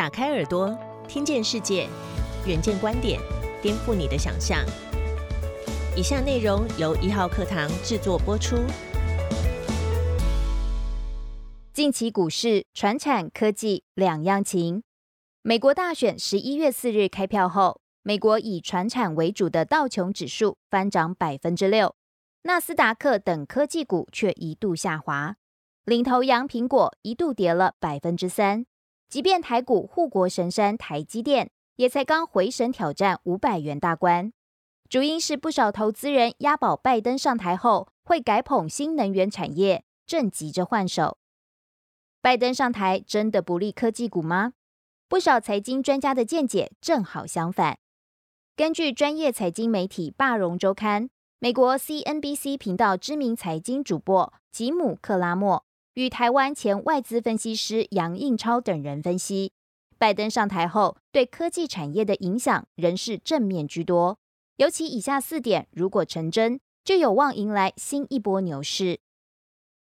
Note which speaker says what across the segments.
Speaker 1: 打开耳朵，听见世界，远见观点，颠覆你的想象。以下内容由一号课堂制作播出。
Speaker 2: 近期股市、传产、科技两样情。美国大选十一月四日开票后，美国以传产为主的道琼指数翻涨百分之六，纳斯达克等科技股却一度下滑。领头羊苹果一度跌了百分之三，即便台股护国神山台积电也才刚回神挑战五百元大关。主因是不少投资人押宝拜登上台后会改捧新能源产业，正急着换手。拜登上台真的不利科技股吗？不少财经专家的见解正好相反。根据专业财经媒体《霸荣周刊》，美国 CNBC 频道知名财经主播吉姆·克拉莫。与台湾前外资分析师杨应超等人分析，拜登上台后对科技产业的影响仍是正面居多。尤其以下四点如果成真，就有望迎来新一波牛市。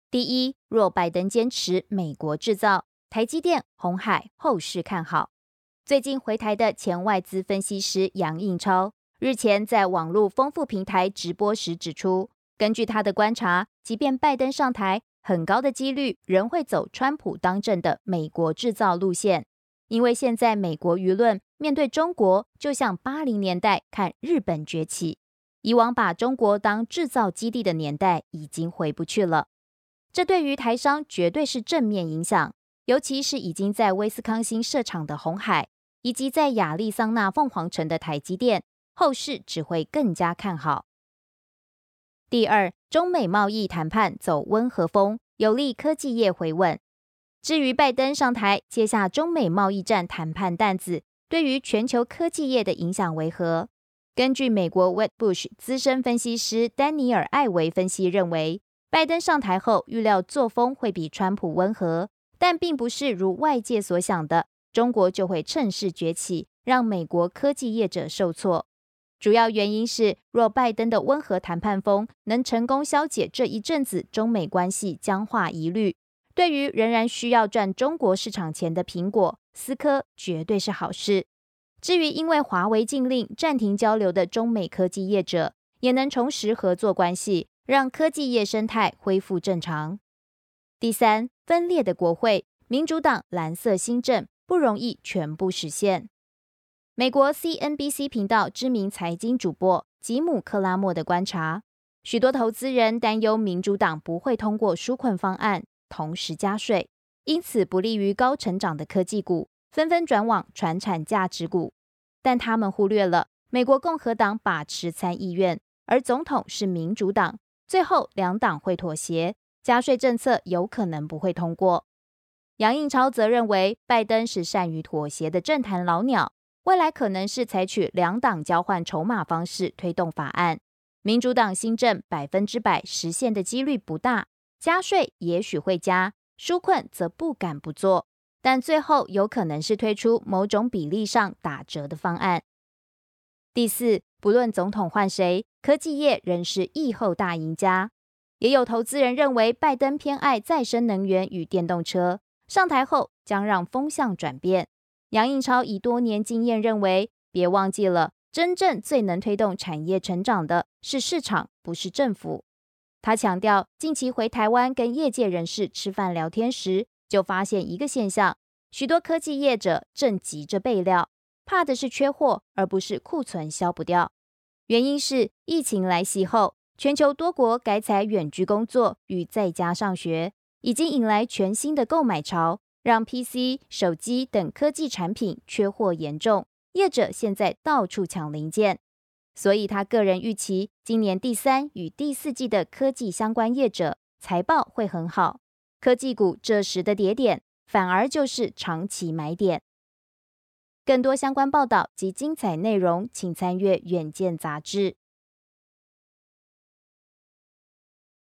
Speaker 2: 第一，若拜登坚持美国制造，台积电、红海后市看好。最近回台的前外资分析师杨应超日前在网络丰富平台直播时指出，根据他的观察，即便拜登上台，很高的几率仍会走川普当政的美国制造路线，因为现在美国舆论面对中国，就像八零年代看日本崛起，以往把中国当制造基地的年代已经回不去了。这对于台商绝对是正面影响，尤其是已经在威斯康星设厂的红海，以及在亚利桑那凤凰城的台积电，后市只会更加看好。第二，中美贸易谈判走温和风，有利科技业回稳。至于拜登上台接下中美贸易战谈判担子，对于全球科技业的影响为何？根据美国 w e t b u s h 资深分析师丹尼尔·艾维分析认为，拜登上台后预料作风会比川普温和，但并不是如外界所想的，中国就会趁势崛起，让美国科技业者受挫。主要原因是，若拜登的温和谈判风能成功消解这一阵子中美关系僵化疑虑，对于仍然需要赚中国市场钱的苹果、思科绝对是好事。至于因为华为禁令暂停交流的中美科技业者，也能重拾合作关系，让科技业生态恢复正常。第三，分裂的国会，民主党蓝色新政不容易全部实现。美国 CNBC 频道知名财经主播吉姆·克拉莫的观察，许多投资人担忧民主党不会通过纾困方案，同时加税，因此不利于高成长的科技股，纷纷转往传产价值股。但他们忽略了美国共和党把持参议院，而总统是民主党，最后两党会妥协，加税政策有可能不会通过。杨应超则认为，拜登是善于妥协的政坛老鸟。未来可能是采取两党交换筹码方式推动法案，民主党新政百分之百实现的几率不大，加税也许会加，纾困则不敢不做，但最后有可能是推出某种比例上打折的方案。第四，不论总统换谁，科技业仍是疫后大赢家。也有投资人认为，拜登偏爱再生能源与电动车，上台后将让风向转变。杨应超以多年经验认为，别忘记了，真正最能推动产业成长的是市场，不是政府。他强调，近期回台湾跟业界人士吃饭聊天时，就发现一个现象：许多科技业者正急着备料，怕的是缺货，而不是库存销不掉。原因是疫情来袭后，全球多国改采远距工作与在家上学，已经引来全新的购买潮。让 PC、手机等科技产品缺货严重，业者现在到处抢零件，所以他个人预期今年第三与第四季的科技相关业者财报会很好，科技股这时的跌点反而就是长期买点。更多相关报道及精彩内容，请参阅《远见》杂志。